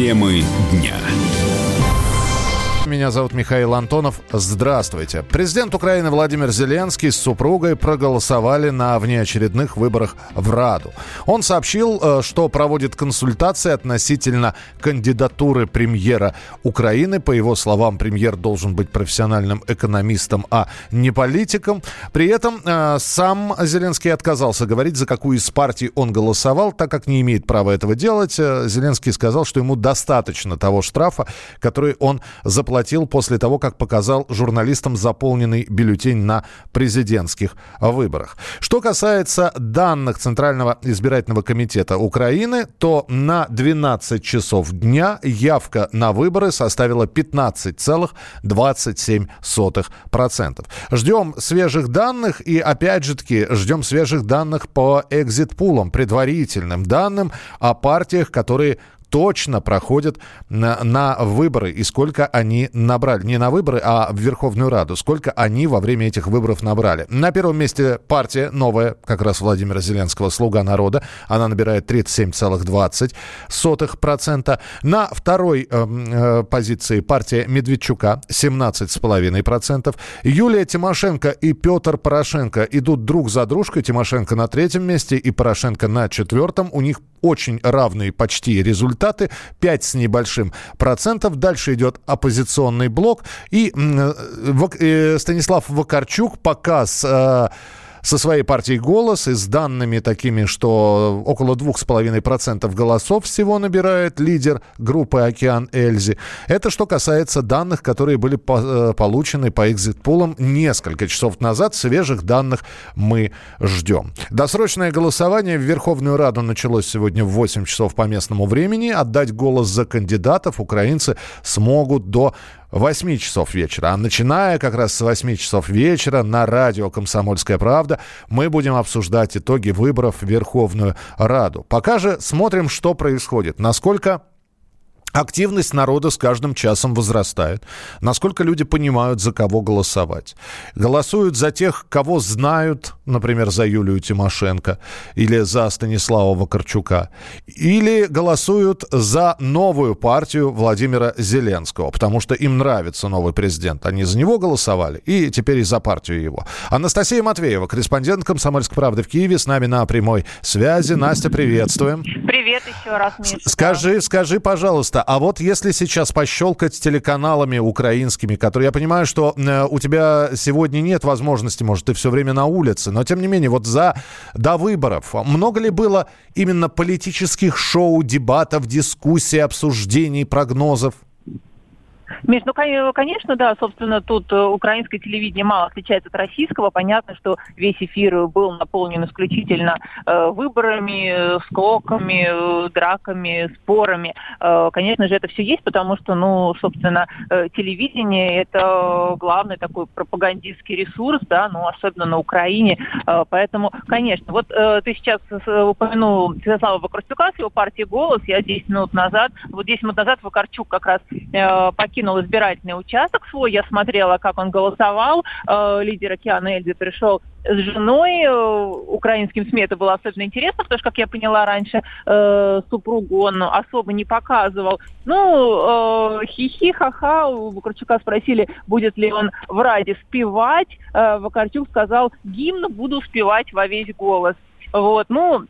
Темы дня. Меня зовут Михаил Антонов. Здравствуйте. Президент Украины Владимир Зеленский с супругой проголосовали на внеочередных выборах в Раду. Он сообщил, э, что проводит консультации относительно кандидатуры премьера Украины. По его словам, премьер должен быть профессиональным экономистом, а не политиком. При этом э, сам Зеленский отказался говорить, за какую из партий он голосовал, так как не имеет права этого делать. Э, Зеленский сказал, что ему достаточно того штрафа, который он заплатил заплатил после того, как показал журналистам заполненный бюллетень на президентских выборах. Что касается данных Центрального избирательного комитета Украины, то на 12 часов дня явка на выборы составила 15,27%. Ждем свежих данных и, опять же таки, ждем свежих данных по экзит-пулам, предварительным данным о партиях, которые точно проходят на, на выборы и сколько они набрали. Не на выборы, а в Верховную Раду. Сколько они во время этих выборов набрали. На первом месте партия новая, как раз Владимира Зеленского, «Слуга народа». Она набирает 37,20%. На второй э, э, позиции партия Медведчука 17,5%. Юлия Тимошенко и Петр Порошенко идут друг за дружкой. Тимошенко на третьем месте и Порошенко на четвертом. У них очень равные почти результаты, 5 с небольшим процентов. Дальше идет оппозиционный блок. И э, э, Станислав Вакарчук показ... Э, со своей партией «Голос» и с данными такими, что около 2,5% голосов всего набирает лидер группы «Океан Эльзи». Это что касается данных, которые были э, получены по экзит-пулам несколько часов назад. Свежих данных мы ждем. Досрочное голосование в Верховную Раду началось сегодня в 8 часов по местному времени. Отдать голос за кандидатов украинцы смогут до 8 часов вечера. А начиная как раз с 8 часов вечера на радио «Комсомольская правда» мы будем обсуждать итоги выборов в Верховную Раду. Пока же смотрим, что происходит. Насколько Активность народа с каждым часом возрастает. Насколько люди понимают, за кого голосовать. Голосуют за тех, кого знают, например, за Юлию Тимошенко или за Станислава Вакарчука. Или голосуют за новую партию Владимира Зеленского, потому что им нравится новый президент. Они за него голосовали и теперь и за партию его. Анастасия Матвеева, корреспондент «Комсомольской правды» в Киеве, с нами на прямой связи. Настя, приветствуем. Привет еще раз, Миша. Скажи, скажи, пожалуйста, Пожалуйста, а вот если сейчас пощелкать с телеканалами украинскими, которые я понимаю, что э, у тебя сегодня нет возможности, может, ты все время на улице, но тем не менее, вот за до выборов много ли было именно политических шоу, дебатов, дискуссий, обсуждений, прогнозов? Миш, ну, конечно, да, собственно, тут э, украинское телевидение мало отличается от российского. Понятно, что весь эфир был наполнен исключительно э, выборами, склоками, э, драками, спорами. Конечно же, это все есть, потому что, ну, собственно, телевидение – это главный такой пропагандистский ресурс, да, ну, особенно на Украине. Поэтому, конечно, вот ты сейчас упомянул Святослава Вакарчука с его партии «Голос». Я 10 минут назад, вот 10 минут назад Вакарчук как раз э, покинул избирательный участок свой. Я смотрела, как он голосовал. Э, лидер Океана Эльзи пришел с женой. Э, украинским СМИ это было особенно интересно, потому что, как я поняла раньше, э, супругу он особо не показывал. Ну, хихи, ха-ха, у Вакарчука спросили, будет ли он в Раде спевать. Вакарчук сказал, гимн буду спевать во весь голос. Вот, ну,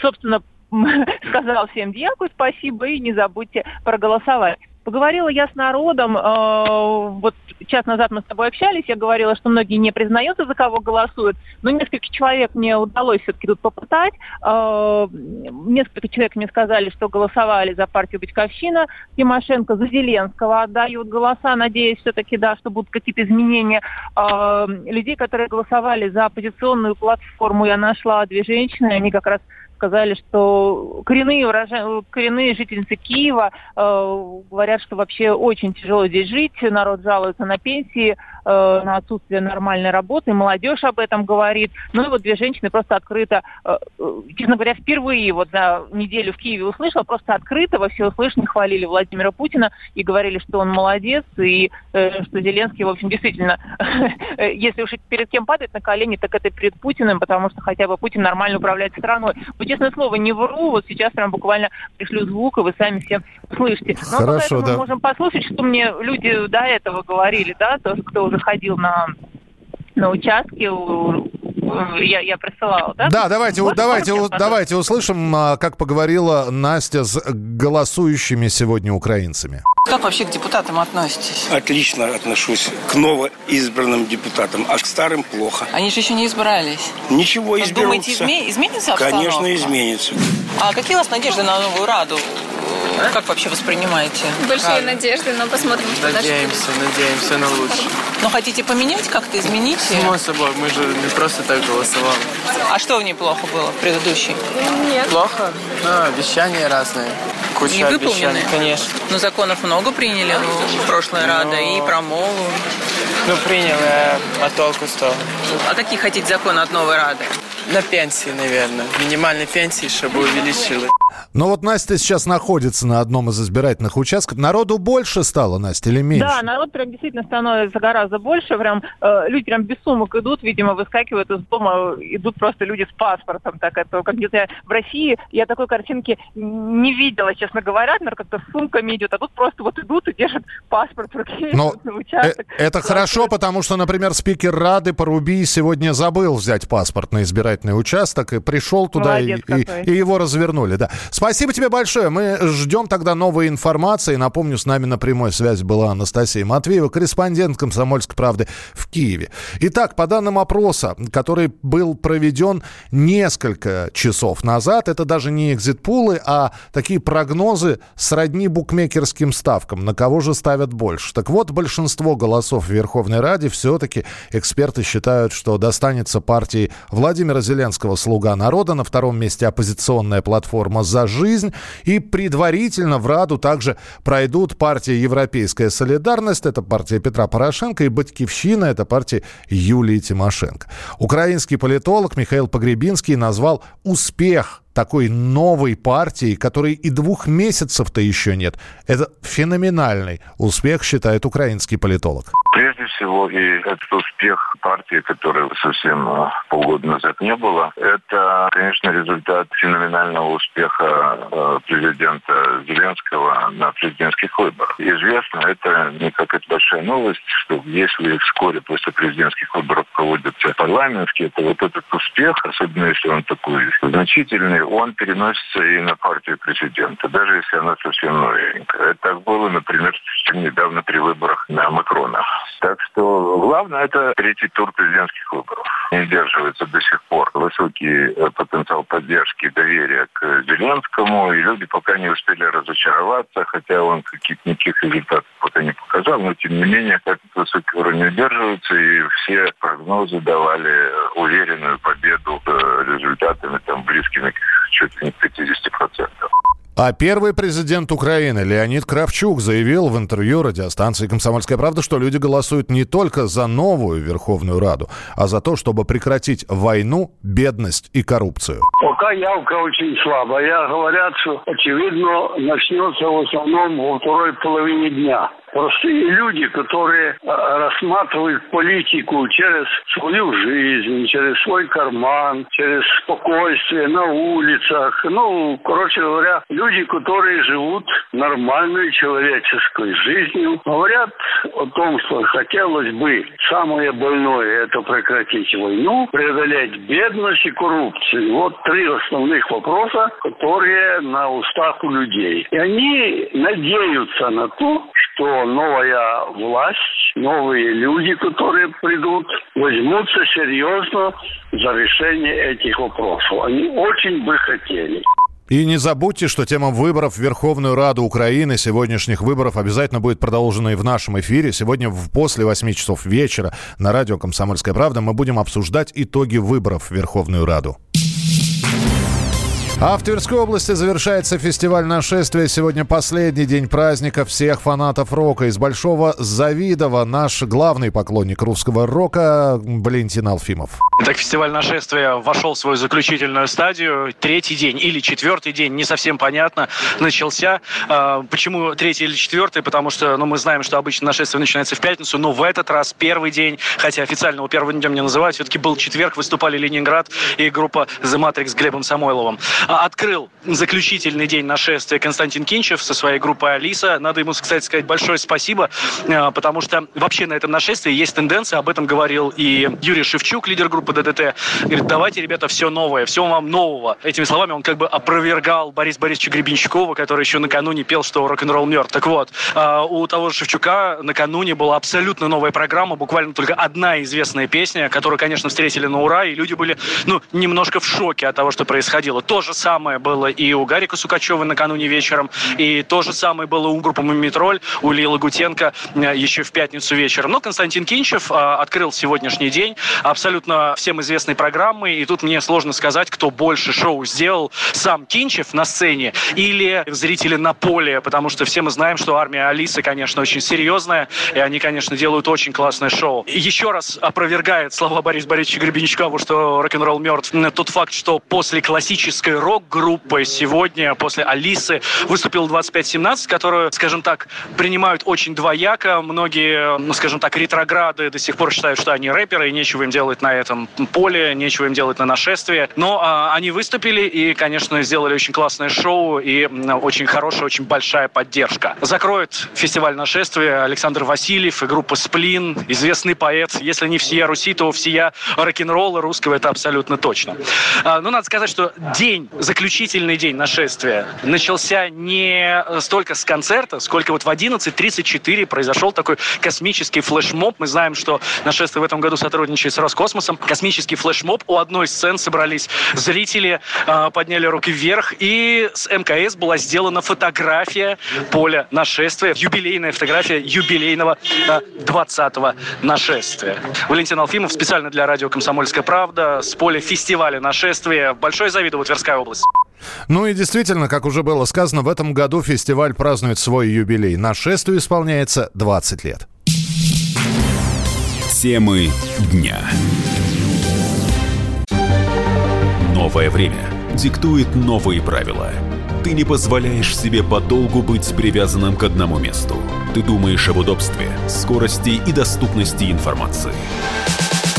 собственно, сказал всем дьяку спасибо и не забудьте проголосовать. Поговорила я с народом, э, вот час назад мы с тобой общались, я говорила, что многие не признаются, за кого голосуют, но несколько человек мне удалось все-таки тут попытать. Э, несколько человек мне сказали, что голосовали за партию Батьковщина, Тимошенко за Зеленского отдают голоса, надеюсь все-таки, да, что будут какие-то изменения. Э, людей, которые голосовали за оппозиционную платформу, я нашла две женщины, они как раз сказали, что коренные, урожа... коренные жительницы Киева э, говорят, что вообще очень тяжело здесь жить, народ жалуется на пенсии, э, на отсутствие нормальной работы, молодежь об этом говорит. Ну и вот две женщины просто открыто, э, э, честно говоря, впервые вот за неделю в Киеве услышала, просто открыто во всеуслышание хвалили Владимира Путина и говорили, что он молодец, и э, что Зеленский, в общем, действительно, если уж перед кем падает на колени, так это перед Путиным, потому что хотя бы Путин нормально управляет страной. Вот, честное слово, не вру, вот сейчас прям буквально пришлю звук, и вы сами все услышите. Но Хорошо, да. мы можем послушать, что мне люди до этого говорили, да, тоже, кто уже ходил на на участке я, я присылала, да? Да, давайте, вот давайте, давайте услышим, а, как поговорила Настя с голосующими сегодня украинцами. Как вообще к депутатам относитесь? Отлично отношусь к новоизбранным депутатам, а к старым плохо. Они же еще не избрались. Ничего, изберутся. Думаете, изме- изменится обстановка? Конечно, изменится. А какие у вас надежды на новую Раду? Как вообще воспринимаете? Большие как? надежды, но посмотрим, что Надеемся, дальше надеемся на лучшее. Но хотите поменять как-то, изменить? Само собой, мы же не просто так голосовали. А что в ней плохо было в предыдущей? Нет. Плохо? Ну, обещания разные. Куча не выполнены? конечно. Но законов много приняли в прошлой Но... Рада и про мову. Ну, приняли, а толку что? А какие хотите законы от новой Рады? На пенсии, наверное. Минимальной пенсии, чтобы увеличилось. Но вот Настя сейчас находится на одном из избирательных участков. Народу больше стало, Настя, или меньше? Да, народ прям действительно становится гораздо больше. Прям э, люди прям без сумок идут, видимо, выскакивают из дома, идут просто люди с паспортом. Так это как где-то в России я такой картинки не видела, честно говоря, наверное, как-то с сумками идет, а тут просто вот идут и держат паспорт в руке. Но на участок. Э, это хорошо, потому что, например, спикер Рады Поруби сегодня забыл взять паспорт на избирательный участок и пришел туда и, и, и его развернули. Да. Спасибо тебе большое. Мы ждем тогда новой информации. Напомню, с нами на прямой связи была Анастасия Матвеева, корреспондент «Комсомольской правды» в Киеве. Итак, по данным опроса, который был проведен несколько часов назад, это даже не экзит-пулы, а такие прогнозы сродни букмекерским ставкам. На кого же ставят больше? Так вот, большинство голосов в Верховной Раде все-таки эксперты считают, что достанется партии Владимира Зеленского «Слуга народа», на втором месте оппозиционная платформа «За жизнь». И предварительно в Раду также пройдут партия «Европейская солидарность», это партия Петра Порошенко, и «Батькивщина», это партия Юлии Тимошенко. Украинский политолог Михаил Погребинский назвал успех такой новой партии, которой и двух месяцев-то еще нет. Это феноменальный успех, считает украинский политолог. Прежде всего, и этот успех партии, который совсем а, полгода назад не было, это, конечно, результат феноменального успеха а, президента Зеленского на президентских выборах. Известно, это не какая-то большая новость, что если вскоре после президентских выборов проводятся парламентские, то вот этот успех, особенно если он такой значительный, он переносится и на партию президента, даже если она совсем новенькая. Это так было, например, недавно при выборах на Макрона. Так что главное это третий тур президентских выборов. Не удерживается до сих пор высокий э, потенциал поддержки доверия к Зеленскому, и люди пока не успели разочароваться, хотя он каких-то никаких результатов пока не показал, но тем не менее этот высокий уровень удерживается, и все прогнозы давали уверенную победу э, результатами там близкими чуть ли не к 50%. А первый президент Украины Леонид Кравчук заявил в интервью радиостанции «Комсомольская правда», что люди голосуют не только за новую Верховную Раду, а за то, чтобы прекратить войну, бедность и коррупцию. Пока явка очень слабая. Говорят, что, очевидно, начнется в основном во второй половине дня простые люди, которые э, рассматривают политику через свою жизнь, через свой карман, через спокойствие на улицах. Ну, короче говоря, люди, которые живут нормальной человеческой жизнью, говорят о том, что хотелось бы самое больное это прекратить войну, преодолеть бедность и коррупцию. Вот три основных вопроса, которые на устах у людей. И они надеются на то, что новая власть, новые люди, которые придут, возьмутся серьезно за решение этих вопросов. Они очень бы хотели. И не забудьте, что тема выборов в Верховную Раду Украины, сегодняшних выборов, обязательно будет продолжена и в нашем эфире. Сегодня в, после 8 часов вечера на радио «Комсомольская правда» мы будем обсуждать итоги выборов в Верховную Раду. А в Тверской области завершается фестиваль нашествия. Сегодня последний день праздника всех фанатов рока. Из Большого Завидова наш главный поклонник русского рока Валентин Алфимов. Итак, фестиваль нашествия вошел в свою заключительную стадию. Третий день или четвертый день, не совсем понятно, начался. А, почему третий или четвертый? Потому что ну, мы знаем, что обычно нашествие начинается в пятницу, но в этот раз первый день, хотя официального первого дня не называют, все-таки был четверг, выступали Ленинград и группа The Matrix с Глебом Самойловым. А, открыл заключительный день нашествия Константин Кинчев со своей группой Алиса. Надо ему, кстати, сказать большое спасибо, а, потому что вообще на этом нашествии есть тенденция, об этом говорил и Юрий Шевчук, лидер группы ДДТ. Говорит, давайте, ребята, все новое, все вам нового. Этими словами он как бы опровергал Бориса Борисовича Гребенщикова, который еще накануне пел, что рок-н-ролл мертв. Так вот, а, у того же Шевчука накануне была абсолютно новая программа, буквально только одна известная песня, которую, конечно, встретили на ура, и люди были, ну, немножко в шоке от того, что происходило. То самое было и у Гарика Сукачева накануне вечером, и то же самое было у группы «Мумитроль», у Ильи Лагутенко э, еще в пятницу вечером. Но Константин Кинчев а, открыл сегодняшний день абсолютно всем известной программой, и тут мне сложно сказать, кто больше шоу сделал, сам Кинчев на сцене или зрители на поле, потому что все мы знаем, что армия Алисы, конечно, очень серьезная, и они, конечно, делают очень классное шоу. Еще раз опровергает слова Бориса Борисовича Гребенщикова, что рок-н-ролл мертв. Тот факт, что после классической рок-группы сегодня, после Алисы, выступил 2517, которую, скажем так, принимают очень двояко. Многие, ну, скажем так, ретрограды до сих пор считают, что они рэперы, и нечего им делать на этом поле, нечего им делать на нашествии. Но а, они выступили и, конечно, сделали очень классное шоу и очень хорошая, очень большая поддержка. Закроет фестиваль нашествия Александр Васильев и группа «Сплин», известный поэт. Если не всея Руси, то всея рок-н-ролла русского, это абсолютно точно. А, ну, надо сказать, что день, заключительный день нашествия начался не столько с концерта, сколько вот в 11.34 произошел такой космический флешмоб. Мы знаем, что нашествие в этом году сотрудничает с Роскосмосом. Космический флешмоб. У одной сцены собрались зрители, а, подняли руки вверх, и с МКС была сделана фотография поля нашествия, юбилейная фотография юбилейного 20-го а, нашествия. Валентин Алфимов специально для радио «Комсомольская правда» с поля фестиваля нашествия. Большое завидую, Тверская область. Ну и действительно, как уже было сказано, в этом году фестиваль празднует свой юбилей. Нашествию исполняется 20 лет. Темы дня. Новое время диктует новые правила. Ты не позволяешь себе подолгу быть привязанным к одному месту. Ты думаешь об удобстве, скорости и доступности информации.